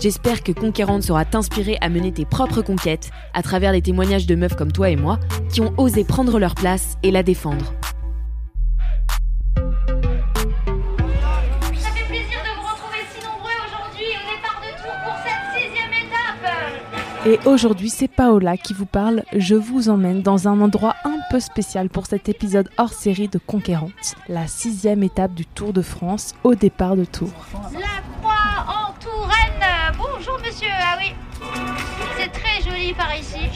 J'espère que Conquérante sera t'inspirer à mener tes propres conquêtes à travers les témoignages de meufs comme toi et moi qui ont osé prendre leur place et la défendre. Ça fait plaisir de vous retrouver si nombreux aujourd'hui au départ de Tours pour cette sixième étape. Et aujourd'hui, c'est Paola qui vous parle. Je vous emmène dans un endroit un peu spécial pour cet épisode hors série de Conquérante, la sixième étape du Tour de France au départ de Tours. La croix en Touraine. Bonjour monsieur, ah oui. C'est très joli par ici.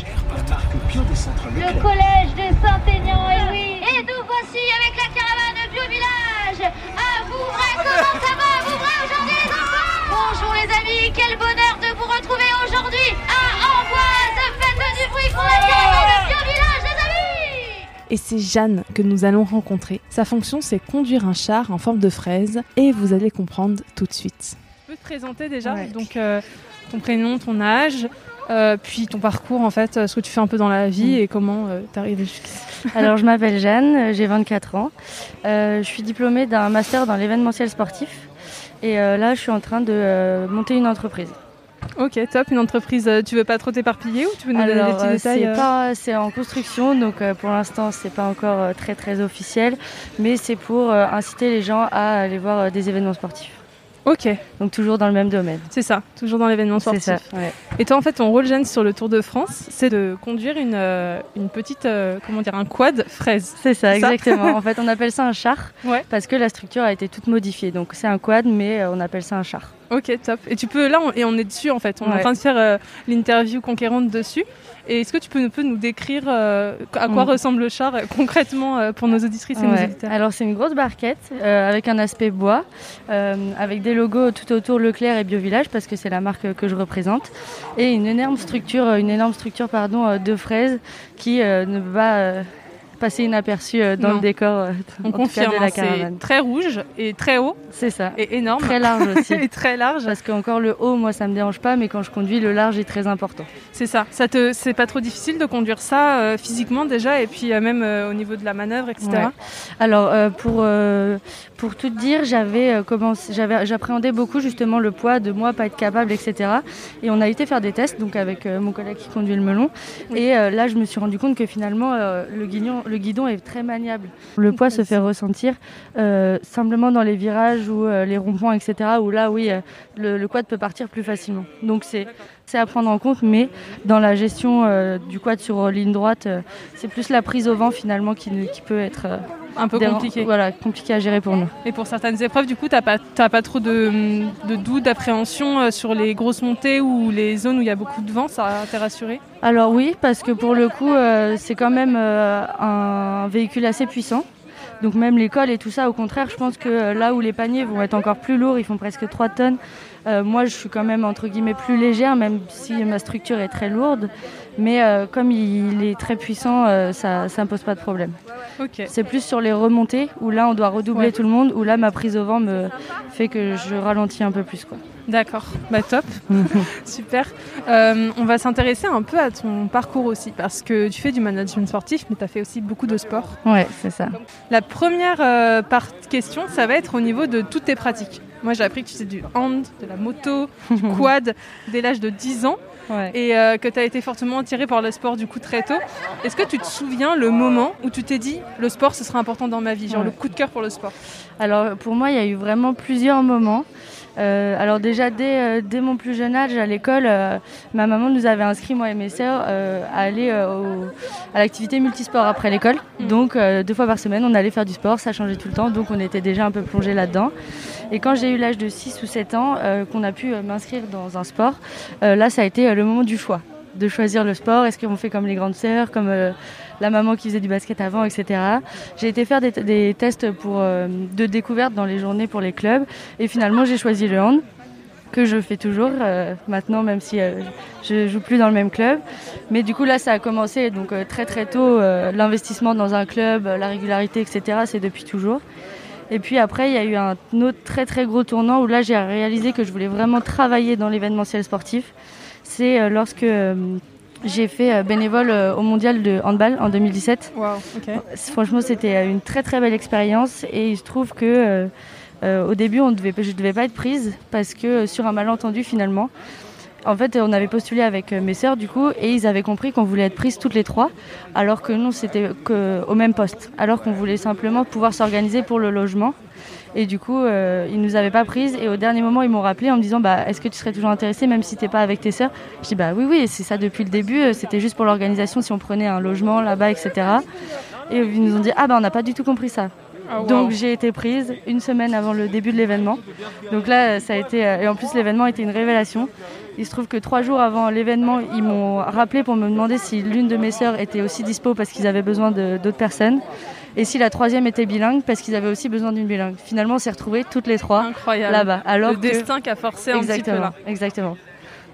Le collège de Saint-Aignan, et oui. Et nous voici avec la caravane Bio Village. À Vouvray, comment ça va à Vouvray aujourd'hui les enfants? Bonjour les amis, quel bonheur de vous retrouver aujourd'hui à Amboise. Faites du bruit pour la caravane Bio Village les amis Et c'est Jeanne que nous allons rencontrer. Sa fonction, c'est conduire un char en forme de fraise et vous allez comprendre tout de suite. Tu peux te présenter déjà Ouais. Donc euh, ton prénom, ton âge, euh, puis ton parcours en fait, euh, ce que tu fais un peu dans la vie Mm. et comment euh, t'es arrivé jusqu'ici. Alors, je m'appelle Jeanne, j'ai 24 ans. Euh, je suis diplômée d'un master dans l'événementiel sportif. Et là, je suis en train de monter une entreprise. Ok, top. Une entreprise, tu veux pas trop t'éparpiller ou tu veux nous donner des Alors, petits euh, détails c'est euh en construction, donc pour l'instant, c'est pas encore très très officiel, mais c'est pour inciter les gens à aller voir des événements sportifs. Ok, Donc toujours dans le même domaine. c'est ça, toujours dans l'événement C'est sportif. ça. ouais. Et toi, en fait, ton rôle, Jeanne, sur le Tour de France, c'est de conduire une, euh, une petite, euh, comment dire, un quad fraise. C'est ça, exactement. en fait, on appelle ça un char Ouais. parce que la structure a été toute modifiée. Donc c'est un quad, mais euh, on appelle ça un char. Ok, top. Et tu peux, là, on, et on est dessus en fait. On est en train de faire euh, l'interview conquérante dessus. Et est-ce que tu peux, nous décrire euh, à quoi Mm. ressemble le char euh, concrètement euh, pour nos auditrices et nos auditeurs? Alors c'est une grosse barquette avec un aspect bois, avec des logos tout autour Leclerc et Biovillage parce que c'est la marque que je représente, et une énorme structure, une énorme structure pardon de fraises qui ne va passer inaperçue euh, dans Non. le décor euh, On confirme, de hein, la c'est caravane. très rouge et très haut C'est ça. et énorme. Très large aussi. et très large. Parce qu'encore le haut, moi ça me dérange pas, mais quand je conduis, le large est très important. C'est ça. Ça te, c'est pas trop difficile de conduire ça euh, physiquement déjà et puis euh, même euh, au niveau de la manœuvre, etc. Ouais. Alors pour pour tout dire, j'avais commencé, j'avais j'appréhendais beaucoup justement le poids de moi pas être capable, etc. Et on a été faire des tests donc avec mon collègue qui conduit le melon. Et là, je me suis rendu compte que finalement le guidon le guidon est très maniable. Le poids se fait ressentir euh, simplement dans les virages ou euh, les ronds-points, etc. Où là, oui, euh, le, quad peut partir plus facilement. Donc c'est à prendre en compte, mais dans la gestion du quad sur ligne droite, c'est plus la prise au vent finalement qui, peut être Un peu compliqué. Voilà, compliqué à gérer pour nous. Et pour certaines épreuves, du coup, t'as pas, pas trop de, de doute, d'appréhension euh, sur les grosses montées ou les zones où il y a beaucoup de vent? Ça t'est rassuré? Alors oui, parce que pour le coup, euh, c'est quand même euh, un véhicule assez puissant. Donc même l'école et tout ça, au contraire, je pense que là où les paniers vont être encore plus lourds, ils font presque 3 tonnes, euh, moi je suis quand même entre guillemets plus légère, même si ma structure est très lourde. Mais euh, comme il est très puissant, euh, ça ne pose pas de problème. C'est plus sur les remontées, où là on doit redoubler Ouais. tout le monde, où là ma prise au vent me fait que je ralentis un peu plus. Quoi. D'accord, bah top, super. Euh, on va s'intéresser un peu à ton parcours aussi, parce que tu fais du management sportif, mais tu as fait aussi beaucoup de sport. Ouais, c'est ça. La première euh, part question, ça va être au niveau de toutes tes pratiques. Moi, j'ai appris que tu faisais du hand, de la moto, du quad dès l'âge de 10 ans. Et que tu as été fortement attiré par le sport du coup très tôt. Est-ce que tu te souviens le moment où tu t'es dit le sport ce sera important dans ma vie, genre le coup de cœur pour le sport? Alors pour moi il y a eu vraiment plusieurs moments. Euh, alors déjà dès, euh, dès, mon plus jeune âge à l'école, euh, ma maman nous avait inscrit moi et mes sœurs à aller à l'activité multisport après l'école. Mm. Donc deux fois par semaine on allait faire du sport, ça changeait tout le temps, donc on était déjà un peu plongé là-dedans. Et quand j'ai eu l'âge de 6 ou 7 ans, qu'on a pu m'inscrire dans un sport, là ça a été le moment du choix de choisir le sport. Est-ce qu'on fait comme les grandes sœurs, comme la maman qui faisait du basket avant, etc. J'ai été faire des, tests pour, euh, de découverte dans les journées pour les clubs. Et finalement j'ai choisi le hand que je fais toujours euh, maintenant même si euh, je joue plus dans le même club. Mais du coup là ça a commencé donc très très tôt l'investissement dans un club la régularité etc c'est depuis toujours. Et puis après il y a eu un autre très très gros tournant où là j'ai réalisé que je voulais vraiment travailler dans l'événementiel sportif. C'est lorsque j'ai fait euh, bénévole euh, au mondial de handball en 2017. Franchement, c'était euh, une très très belle expérience et il se trouve que au début, on devait, je ne devais pas être prise parce que sur un malentendu finalement, en fait, on avait postulé avec mes sœurs du coup et ils avaient compris qu'on voulait être prises toutes les trois, alors que nous c'était au même poste, alors qu'on voulait simplement pouvoir s'organiser pour le logement. Et du coup, euh, ils nous avaient pas prises. Et au dernier moment, ils m'ont rappelé en me disant bah, Est-ce que tu serais toujours intéressée, même si t'es pas avec tes sœurs? Je dis Bah oui, oui, c'est ça depuis le début. Euh, c'était juste pour l'organisation, si on prenait un logement là-bas, etc. Et ils nous ont dit Ah bah on n'a pas du tout compris ça. Ah, Donc j'ai été prise une semaine avant le début de l'événement. Donc là, ça a été. Euh, et en plus, l'événement était une révélation. Il se trouve que trois jours avant l'événement, ils m'ont rappelé pour me demander si l'une de mes sœurs était aussi dispo parce qu'ils avaient besoin d'autres personnes et si la troisième était bilingue parce qu'ils avaient aussi besoin d'une bilingue. Finalement, on s'est retrouvés toutes les trois là-bas. Alors le destin qui a forcé un petit peu là. Exactement.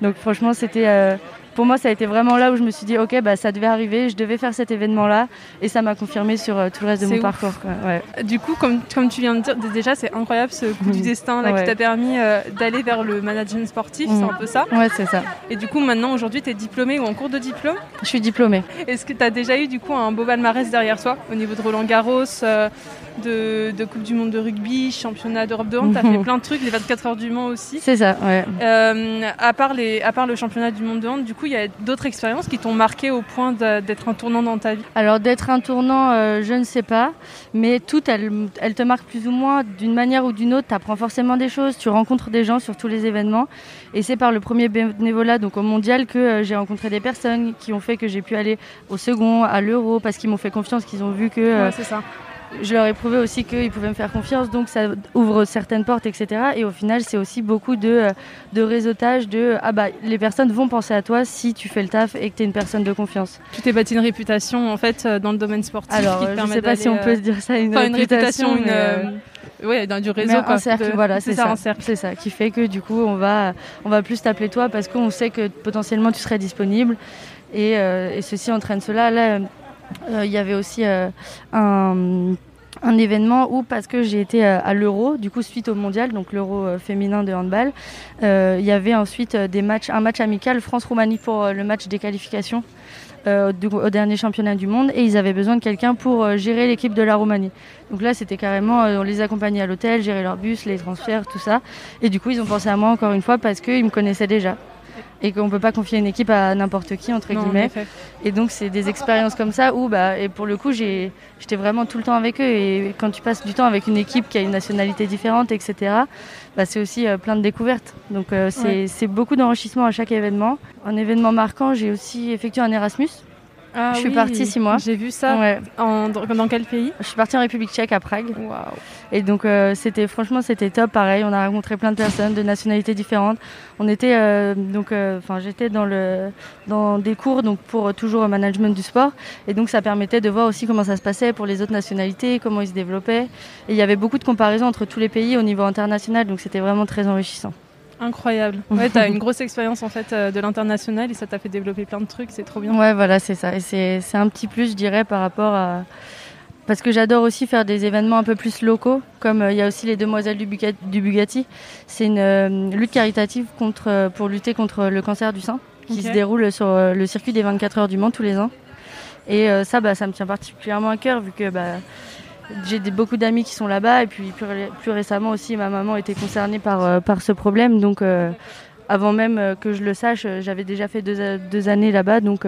Donc franchement, c'était euh, pour moi, ça a été vraiment là où je me suis dit, ok, bah, ça devait arriver, je devais faire cet événement-là, et ça m'a confirmé sur euh, tout le reste de mon parcours. Du coup, comme, comme tu viens de dire, déjà, c'est incroyable ce coup du destin là, qui t'a permis euh, d'aller vers le management sportif, c'est mhm. un peu ça Ouais, c'est ça. Et du coup, maintenant, aujourd'hui, tu es diplômée ou en cours de diplôme? Je suis diplômée. Est-ce que tu as déjà eu du coup un beau palmarès derrière toi au niveau de Roland Garros euh, de, Coupe du Monde de rugby, championnat d'Europe de hand, tu as fait plein de trucs, les 24 heures du Mans aussi. C'est ça, ouais. à, part les, à part le championnat du monde de hand, du coup, il y a d'autres expériences qui t'ont marqué au point d'être un tournant dans ta vie? Alors d'être un tournant, euh, je ne sais pas, mais toutes, elles, elles te marquent plus ou moins d'une manière ou d'une autre. Tu apprends forcément des choses, tu rencontres des gens sur tous les événements. Et c'est par le premier bénévolat, donc au mondial, que euh, j'ai rencontré des personnes qui ont fait que j'ai pu aller au second, à l'euro, parce qu'ils m'ont fait confiance, qu'ils ont vu que... Euh, c'est ça je leur ai prouvé aussi qu'ils pouvaient me faire confiance, donc ça ouvre certaines portes, etc. Et au final, c'est aussi beaucoup de, euh, de réseautage, de ah bah les personnes vont penser à toi si tu fais le taf et que tu es une personne de confiance. Tu t'es bâti une réputation en fait euh, dans le domaine sportif. Alors, qui te je sais pas si on peut se dire ça, une réputation, une, euh, dans du réseau. un cercle, voilà, c'est ça, C'est ça qui fait que du coup, on va, on va plus t'appeler toi parce qu'on sait que potentiellement tu serais disponible. Et, et ceci entraîne cela. Là, euh, il y avait aussi euh, un un événement où parce que j'ai été euh, à l'Euro, du coup suite au mondial, donc l'Euro féminin de handball, il y avait ensuite des matchs, un match amical France-Roumanie pour le match des qualifications au dernier championnat du monde et ils avaient besoin de quelqu'un pour gérer l'équipe de la Roumanie. Donc là c'était carrément, on les accompagnait à l'hôtel, gérer leur bus, les transferts, tout ça. Et du coup ils ont pensé à moi encore une fois parce qu'ils me connaissaient déjà et qu'on ne peut pas confier une équipe à n'importe qui, entre guillemets. Et donc, c'est des expériences comme ça où, bah, et pour le coup, j'étais vraiment tout le temps avec eux. Et quand tu passes du temps avec une équipe qui a une nationalité différente, etc., bah, c'est aussi euh, plein de découvertes. Donc, euh, c'est beaucoup d'enrichissement à chaque événement. Un événement marquant, j'ai aussi effectué un Erasmus. Ah je suis partie six mois. J'ai vu ça. dans quel pays Je suis partie en République tchèque à Prague. Et donc euh, c'était franchement c'était top. Pareil, on a rencontré plein de personnes de nationalités différentes. On était euh, donc, euh, enfin j'étais dans le dans des cours donc pour toujours au management du sport. Et donc ça permettait de voir aussi comment ça se passait pour les autres nationalités, comment ils se développaient. Et il y avait beaucoup de comparaisons entre tous les pays au niveau international. Donc c'était vraiment très enrichissant. Incroyable. Ouais, tu as une grosse expérience en fait euh, de l'international et ça t'a fait développer plein de trucs, c'est trop bien. Ouais, voilà, c'est ça. Et c'est un petit plus, je dirais, par rapport à. Parce que j'adore aussi faire des événements un peu plus locaux, comme euh, il y a aussi les Demoiselles du, Bugatti. C'est une euh, lutte caritative contre, pour lutter contre le cancer du sein qui se déroule sur le circuit des 24 heures du Mans tous les ans. Et ça, bah, ça me tient particulièrement à cœur vu que bah, j'ai beaucoup d'amis qui sont là-bas et puis plus, récemment aussi ma maman était concernée par, par ce problème. Donc avant même que je le sache, j'avais déjà fait deux, deux années là-bas. Donc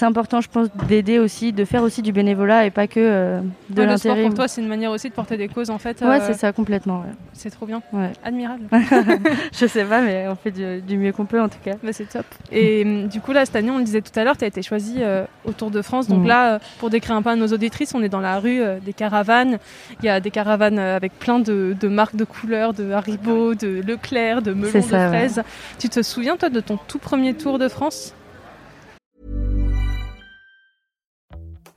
c'est important, je pense, d'aider aussi, de faire aussi du bénévolat et pas que euh, de l'intérêt. Pour toi, c'est une manière aussi de porter des causes en fait. Ouais, c'est ça, complètement. C'est trop bien. Ouais. Admirable. je sais pas, mais on fait du, mieux qu'on peut en tout cas. Bah, c'est top. Et hum, du coup, là, cette année, on le disait tout à l'heure, tu as été choisie euh, au Tour de France. Donc mm. là, euh, pour décrire un peu à nos auditrices, on est dans la rue des caravanes. Il y a des caravanes avec plein de, marques de couleurs, de Haribo, de Leclerc, de melon, de fraises. Tu te souviens, toi, de ton tout premier Tour de France?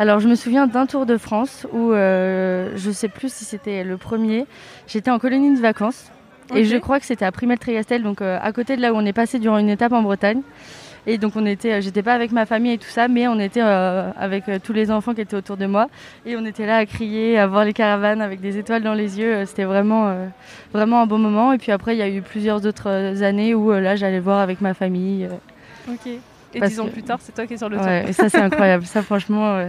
Alors, je me souviens d'un Tour de France où euh, je sais plus si c'était le premier. J'étais en colonie de vacances et je crois que c'était à Primel-Trigastel, donc euh, à côté de là où on est passé durant une étape en Bretagne. Et donc on était, euh, j'étais pas avec ma famille et tout ça, mais on était avec tous les enfants qui étaient autour de moi et on était là à crier, à voir les caravanes avec des étoiles dans les yeux. C'était vraiment, vraiment un bon moment. Et puis après, il y a eu plusieurs autres années où là, j'allais voir avec ma famille. Ok. Et dix ans plus tard, c'est toi qui es sur le ouais, Et ça, c'est incroyable. ça, franchement,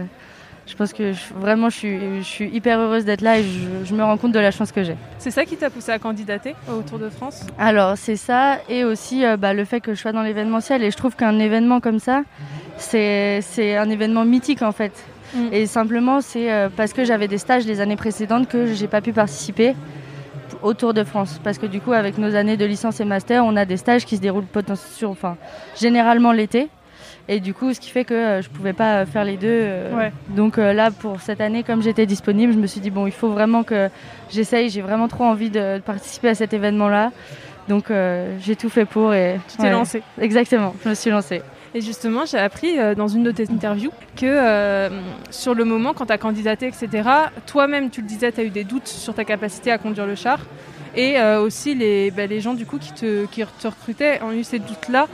je pense que vraiment, je suis, je suis hyper heureuse d'être là et je, me rends compte de la chance que j'ai. C'est ça qui t'a poussé à candidater au Tour de France? Alors, c'est ça et aussi euh, bah, le fait que je sois dans l'événementiel. Et je trouve qu'un événement comme ça, c'est un événement mythique en fait. Mm. Et simplement, c'est euh, parce que j'avais des stages les années précédentes que j'ai pas pu participer au Tour de France. Parce que du coup, avec nos années de licence et master, on a des stages qui se déroulent sur, enfin, généralement l'été. Et du coup, ce qui fait que euh, je pouvais pas faire les deux. Euh. Donc euh, là, pour cette année, comme j'étais disponible, je me suis dit, bon, il faut vraiment que j'essaye. J'ai vraiment trop envie de, participer à cet événement-là. Donc j'ai tout fait pour et... Tu t'es lancée Exactement, je me suis lancée. Et justement, j'ai appris dans une de tes interviews que sur le moment, quand tu as candidaté, etc., toi-même, tu le disais, tu as eu des doutes sur ta capacité à conduire le char. Et aussi, les, bah, les gens du coup qui te, qui te recrutaient ont eu ces doutes-là.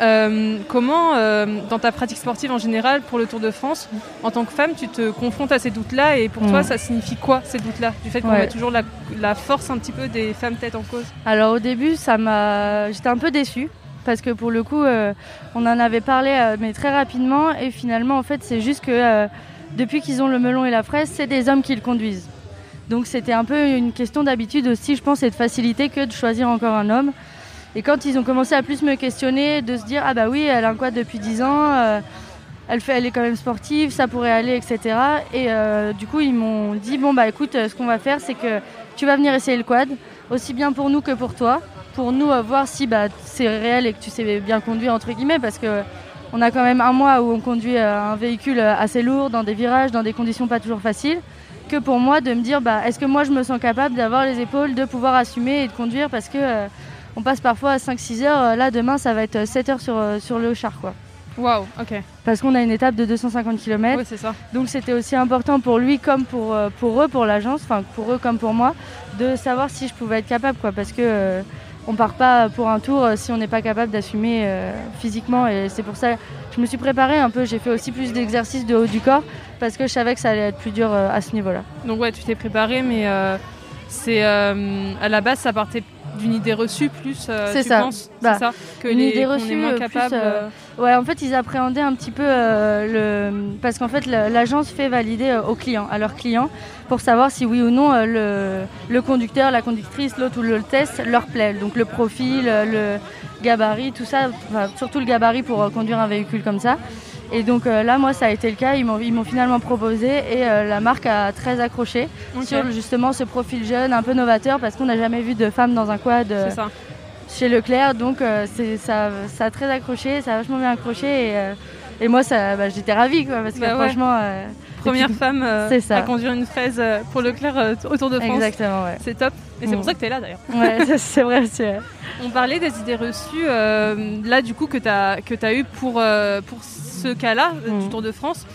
Euh, comment, euh, dans ta pratique sportive en général, pour le Tour de France, en tant que femme, tu te confrontes à ces doutes-là et pour toi, mm. ça signifie quoi ces doutes-là Du fait qu'on met toujours la, force un petit peu des femmes tête en cause? Alors au début, ça m'a, j'étais un peu déçue parce que pour le coup, euh, on en avait parlé, mais très rapidement, et finalement, en fait, c'est juste que depuis qu'ils ont le melon et la fraise, c'est des hommes qui le conduisent. Donc c'était un peu une question d'habitude aussi, je pense, et de facilité que de choisir encore un homme. Et quand ils ont commencé à plus me questionner, de se dire ah bah oui, elle a un quad depuis 10 ans, euh, elle, fait, elle est quand même sportive, ça pourrait aller, etc. Et euh, du coup, ils m'ont dit bon bah écoute, ce qu'on va faire, c'est que tu vas venir essayer le quad, aussi bien pour nous que pour toi, pour nous euh, voir si bah, c'est réel et que tu sais bien conduire entre guillemets, parce que on a quand même un mois où on conduit un véhicule assez lourd, dans des virages, dans des conditions pas toujours faciles que pour moi de me dire bah, est-ce que moi je me sens capable d'avoir les épaules, de pouvoir assumer et de conduire parce que on passe parfois à 5-6 heures. Euh, là, demain, ça va être 7 heures sur, euh, sur le char. Quoi. Waouh, ok. Parce qu'on a une étape de 250 km. Oui, c'est ça. Donc c'était aussi important pour lui comme pour, euh, pour eux, pour l'agence, enfin pour eux comme pour moi, de savoir si je pouvais être capable. Quoi, parce que on part pas pour un tour si on n'est pas capable d'assumer physiquement. Et c'est pour ça que je me suis préparée un peu. J'ai fait aussi plus d'exercices de haut du corps parce que je savais que ça allait être plus dur à ce niveau-là. Donc ouais, tu t'es préparée, mais c'est à la base ça partait d'une idée reçue plus euh, c'est ça. Bah, ça que une idée reçue moins euh, capable euh, ouais en fait ils appréhendaient un petit peu le parce qu'en fait l'agence fait valider aux clients à leurs clients pour savoir si oui ou non le, le conducteur la conductrice l'autre ou le test leur plaît donc le profil le gabarit tout ça surtout le gabarit pour conduire un véhicule comme ça et donc euh, là, moi, ça a été le cas. Ils m'ont finalement proposé et euh, la marque a très accroché sur justement ce profil jeune, un peu novateur, parce qu'on n'a jamais vu de femme dans un quad euh, chez Leclerc. Donc ça, ça, a très accroché, ça a vachement bien accroché. Et, et moi, bah, j'étais ravie, quoi, parce que bah franchement. Première femme à conduire une fraise pour Leclerc autour de France. Exactement, ouais. C'est top. Et c'est pour mm. ça que tu es là d'ailleurs. Ouais, c'est vrai. On parlait des idées reçues, là du coup, que tu as, que as eu pour, pour ce cas-là euh, du mm. Tour de France.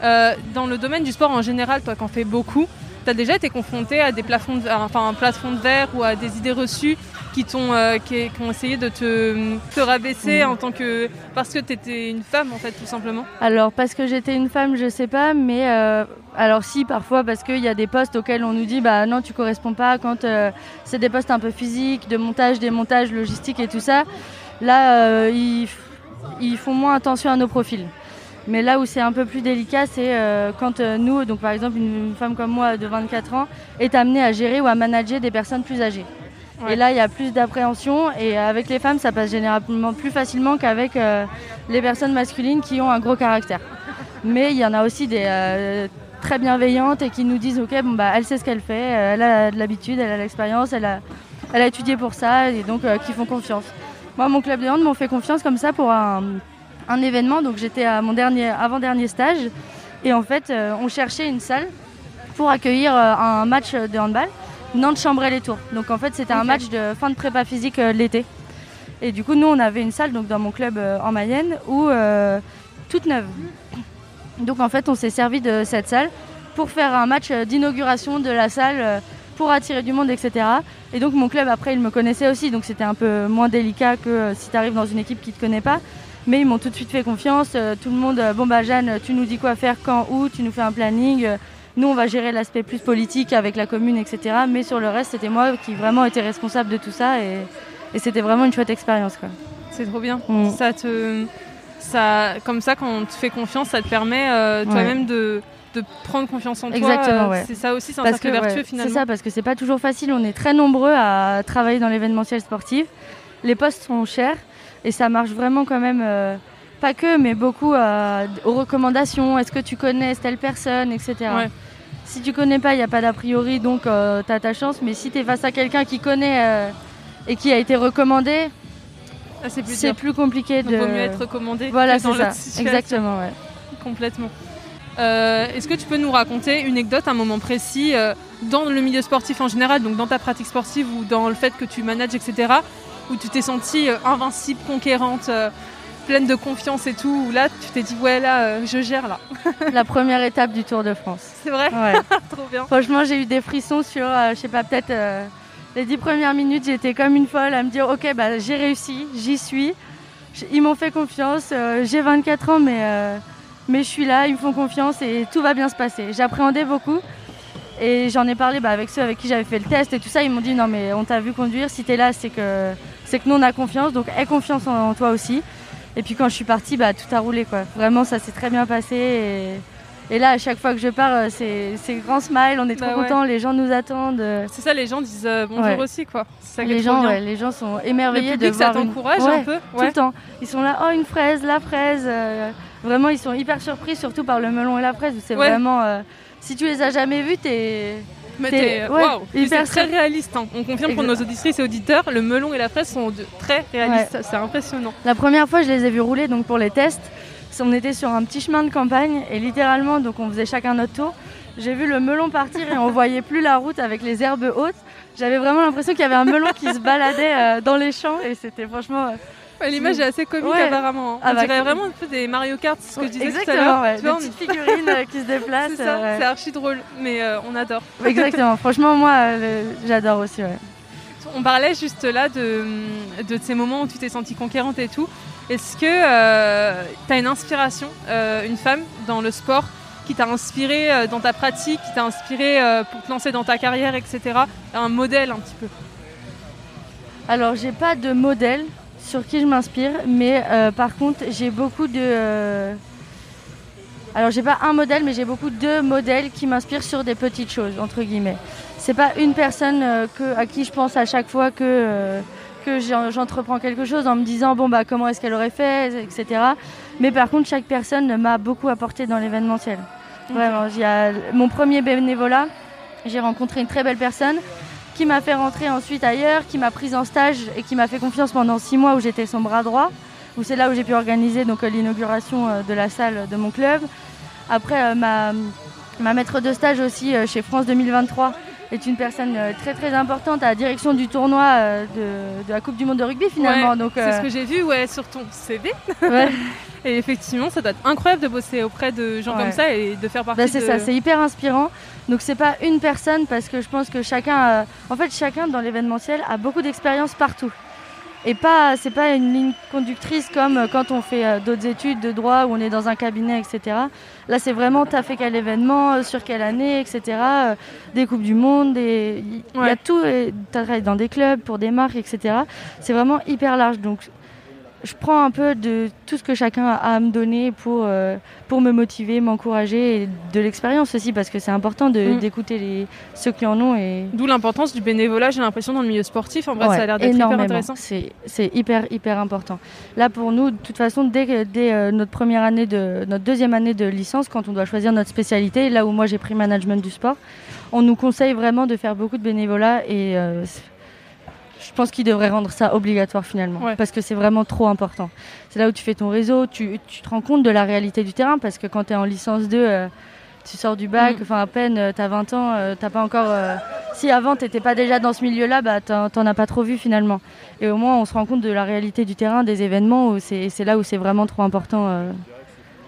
dans le domaine du sport en général, toi qui en fais beaucoup, tu as déjà été confronté à des plafonds de, enfin, un plafond de verre ou à des idées reçues qui, euh, qui, ont essayé de te, te rabaisser en tant que. parce que tu étais une femme, en fait, tout simplement Alors, parce que j'étais une femme, je sais pas, mais. Euh, alors, si, parfois, parce qu'il y a des postes auxquels on nous dit, bah non, tu corresponds pas quand euh, c'est des postes un peu physiques, de montage, démontage, logistique et tout ça. Là, ils, ils font moins attention à nos profils. Mais là où c'est un peu plus délicat, c'est quand nous, donc par exemple une, femme comme moi de 24 ans, est amenée à gérer ou à manager des personnes plus âgées. Et là, il y a plus d'appréhension. Et avec les femmes, ça passe généralement plus facilement qu'avec euh, les personnes masculines qui ont un gros caractère. Mais il y en a aussi des euh, très bienveillantes et qui nous disent Ok, bon, bah, elle sait ce qu'elle fait, euh, elle a de l'habitude, elle a l'expérience, elle a, elle a étudié pour ça, et donc qui font confiance. Moi, mon club de hand m'ont fait confiance comme ça pour un, un événement. Donc j'étais à mon dernier, avant-dernier stage. Et en fait, on cherchait une salle pour accueillir un match de handball. Nantes-Chambray-les-Tours. Donc en fait, c'était un match de fin de prépa physique euh, l'été. Et du coup, nous, on avait une salle donc, dans mon club euh, en Mayenne où euh, toute neuve. Donc en fait, on s'est servi de cette salle pour faire un match d'inauguration de la salle pour attirer du monde, etc. Et donc mon club, après, il me connaissait aussi, donc c'était un peu moins délicat que si tu arrives dans une équipe qui ne te connaît pas. Mais ils m'ont tout de suite fait confiance. tout le monde, bon bah Jeanne, tu nous dis quoi faire, quand, où, tu nous fais un planning. Nous, on va gérer l'aspect plus politique avec la commune, etc. Mais sur le reste, c'était moi qui vraiment étais responsable de tout ça et, c'était vraiment une chouette expérience. C'est trop bien. Mm. Ça te, ça, comme ça, quand on te fait confiance, ça te permet euh, toi-même de, prendre confiance en toi. Exactement, ouais. C'est ça aussi, c'est un cercle vertueux finalement. C'est ça, parce que c'est pas toujours facile. On est très nombreux à travailler dans l'événementiel sportif. Les postes sont chers et ça marche vraiment quand même. Euh, pas que, mais beaucoup euh, aux recommandations. Est-ce que tu connais telle personne, etc. Si tu connais pas, il n'y a pas d'a priori, donc euh, tu as ta chance. Mais si tu es face à quelqu'un qui connaît euh, et qui a été recommandé, ah, c'est plus, compliqué de. Il vaut mieux être recommandé. Voilà, c'est ça. Exactement, ouais. Complètement. Est-ce que tu peux nous raconter une anecdote, un moment précis dans le milieu sportif en général, donc dans ta pratique sportive ou dans le fait que tu manages, etc., où tu t'es sentie invincible, conquérante pleine de confiance et tout, où là tu t'es dit ouais là euh, je gère là. la première étape du Tour de France. C'est vrai Ouais. Trop bien. Franchement j'ai eu des frissons sur, euh, je sais pas, peut-être euh, les dix premières minutes, j'étais comme une folle à me dire ok bah j'ai réussi, j'y suis. Ils m'ont fait confiance, j'ai 24 ans mais, mais je suis là, ils me font confiance et tout va bien se passer. J'appréhendais beaucoup. Et j'en ai parlé bah, avec ceux avec qui j'avais fait le test et tout ça. Ils m'ont dit non mais on t'a vu conduire, si t'es là c'est que, c'est que nous on a confiance, donc aie confiance en toi aussi. Et puis quand je suis partie, bah, tout a roulé. Quoi. Vraiment, ça s'est très bien passé. Et, là, à chaque fois que je pars, euh, c'est grand smile, on est trop bah contents, les gens nous attendent. Euh. C'est ça, les gens disent euh, bonjour aussi. quoi. Ça les, gens, les gens sont émerveillés de voir. ça t'encourage un peu Tout le temps. Ils sont là, oh, une fraise, la fraise. vraiment, ils sont hyper surpris, surtout par le melon et la fraise. C'est vraiment. si tu les as jamais vus, t'es mais c'est très réaliste. Hein. On confirme pour nos auditrices et auditeurs, le melon et la fraise sont très réalistes. C'est impressionnant. La première fois, je les ai vus rouler donc pour les tests. On était sur un petit chemin de campagne et littéralement, donc on faisait chacun notre tour. J'ai vu le melon partir et on voyait plus la route avec les herbes hautes. J'avais vraiment l'impression qu'il y avait un melon qui se baladait euh, dans les champs et c'était franchement euh, L'image est assez comique apparemment. Ah On bah, dirait vraiment un peu des Mario Kart, c'est ce que je disais tout à l'heure. Ouais. Des petites figurines euh, qui se déplacent. C'est euh, archi drôle, mais euh, on adore. Exactement, franchement moi j'adore aussi. On parlait juste là de, de ces moments où tu t'es sentie conquérante et tout. Est-ce que tu as une inspiration, une femme dans le sport qui t'a inspiré dans ta pratique, qui t'a inspiré pour te lancer dans ta carrière, etc. Un modèle un petit peu Alors j'ai pas de modèle, sur qui je m'inspire, mais euh, par contre, j'ai beaucoup de. Euh, alors, j'ai pas un modèle, mais j'ai beaucoup de modèles qui m'inspirent sur des petites choses, entre guillemets. C'est pas une personne euh, que, à qui je pense à chaque fois que, que j'entreprends quelque chose en me disant, bon, bah, comment est-ce qu'elle aurait fait, etc. Mais par contre, chaque personne m'a beaucoup apporté dans l'événementiel. Vraiment, il y a mon premier bénévolat, j'ai rencontré une très belle personne qui m'a fait rentrer ensuite ailleurs, qui m'a prise en stage et qui m'a fait confiance pendant six mois où j'étais son bras droit, où c'est là où j'ai pu organiser donc l'inauguration euh, de la salle de mon club. Après, euh, ma, ma maître de stage aussi euh, chez France 2023 est une personne très très importante à la direction du tournoi de, la Coupe du Monde de rugby finalement. c'est ce que j'ai vu ouais, sur ton CV. Et effectivement, ça doit être incroyable de bosser auprès de gens comme ça et de faire partie bah, c'est ça, c'est hyper inspirant. Donc c'est pas une personne parce que je pense que chacun, en fait, chacun dans l'événementiel a beaucoup d'expérience partout. Et pas, c'est pas une ligne conductrice comme quand on fait euh, d'autres études de droit où on est dans un cabinet, etc. Là, c'est vraiment, tu as fait quel événement, euh, sur quelle année, etc. Euh, des Coupes du Monde, il y a tout. Tu travaillé dans des clubs, pour des marques, etc. C'est vraiment hyper large. Donc, je prends un peu de tout ce que chacun a à me donner pour, euh, pour me motiver, m'encourager et de l'expérience aussi parce que c'est important mm. d'écouter les ceux qui en ont. Et... D'où l'importance du bénévolat, j'ai l'impression, dans le milieu sportif. En vrai, ça a l'air d'être hyper intéressant. C'est hyper, hyper important. Là, pour nous, de toute façon, dès, dès euh, notre première année, de, notre deuxième année de licence, quand on doit choisir notre spécialité, là où moi j'ai pris management du sport, on nous conseille vraiment de faire beaucoup de bénévolat et euh, je pense qu'il devrait rendre ça obligatoire finalement, parce que c'est vraiment trop important. C'est là où tu fais ton réseau, tu, te rends compte de la réalité du terrain, parce que quand tu es en licence 2, euh, tu sors du bac, mm. enfin à peine, euh, tu as 20 ans, euh, t'as pas encore... si avant tu n'étais pas déjà dans ce milieu-là, bah, t'en as pas trop vu finalement. Et au moins on se rend compte de la réalité du terrain, des événements, c'est là où c'est vraiment trop important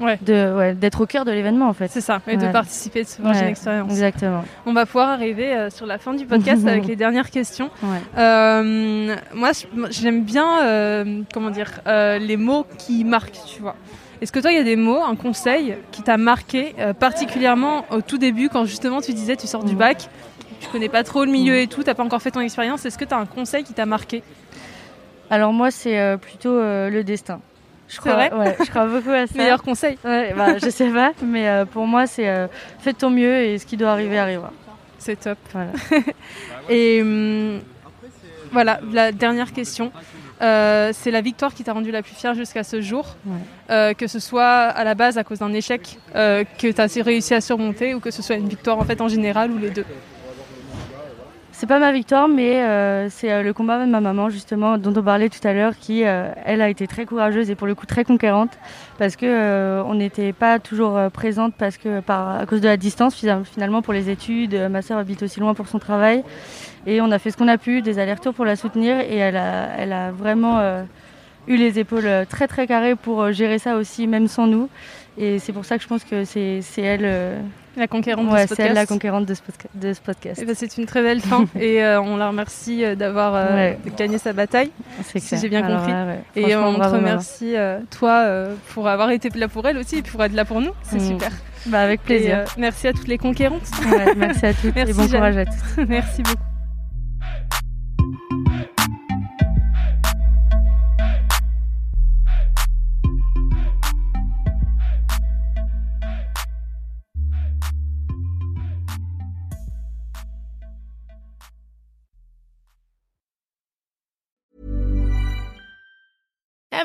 ouais. de d'être au cœur de l'événement en fait. C'est ça, et de participer, de se faire une expérience. Exactement. On va pouvoir arriver euh, sur la fin du podcast avec les dernières questions. Euh, moi, j'aime bien, euh, comment dire, les mots qui marquent, tu vois. Est-ce que toi, il y a des mots, un conseil qui t'a marqué particulièrement au tout début, quand justement tu disais tu sors du mm. bac, tu connais pas trop le milieu et tout, t'as pas encore fait ton expérience. Est-ce que tu as un conseil qui t'a marqué? Alors moi, c'est plutôt le destin. Je crois, ouais, je crois beaucoup à ça. Meilleur conseil ouais, bah, Je sais pas, mais euh, pour moi, c'est euh, fais de ton mieux et ce qui doit arriver arrivera. C'est top. Voilà. et hum, voilà, la dernière question. Euh, c'est la victoire qui t'a rendu la plus fière jusqu'à ce jour, que ce soit à la base à cause d'un échec que tu as réussi à surmonter ou que ce soit une victoire en fait en général ou les deux. C'est pas ma victoire, mais euh, c'est euh, le combat de ma maman, justement, dont on parlait tout à l'heure, qui, euh, elle, a été très courageuse et pour le coup très conquérante, parce que on n'était pas toujours présente, parce que par, à cause de la distance, finalement, pour les études, ma sœur habite aussi loin pour son travail, et on a fait ce qu'on a pu, des allers-retours pour la soutenir, et elle a, elle a vraiment eu les épaules très très carrées pour gérer ça aussi, même sans nous. Et c'est pour ça que je pense que c'est elle. Euh, la conquérante de ce podcast. c'est elle la conquérante de ce, podcast. Eh ben, c'est une très belle fin et euh, on la remercie euh, d'avoir gagné sa bataille, si j'ai bien compris. et on te remercie, toi, pour avoir été là pour elle aussi et pour être là pour nous. C'est mm. super. Bah, avec plaisir. merci à toutes les conquérantes. merci à toutes merci, et bon courage à toutes. merci beaucoup.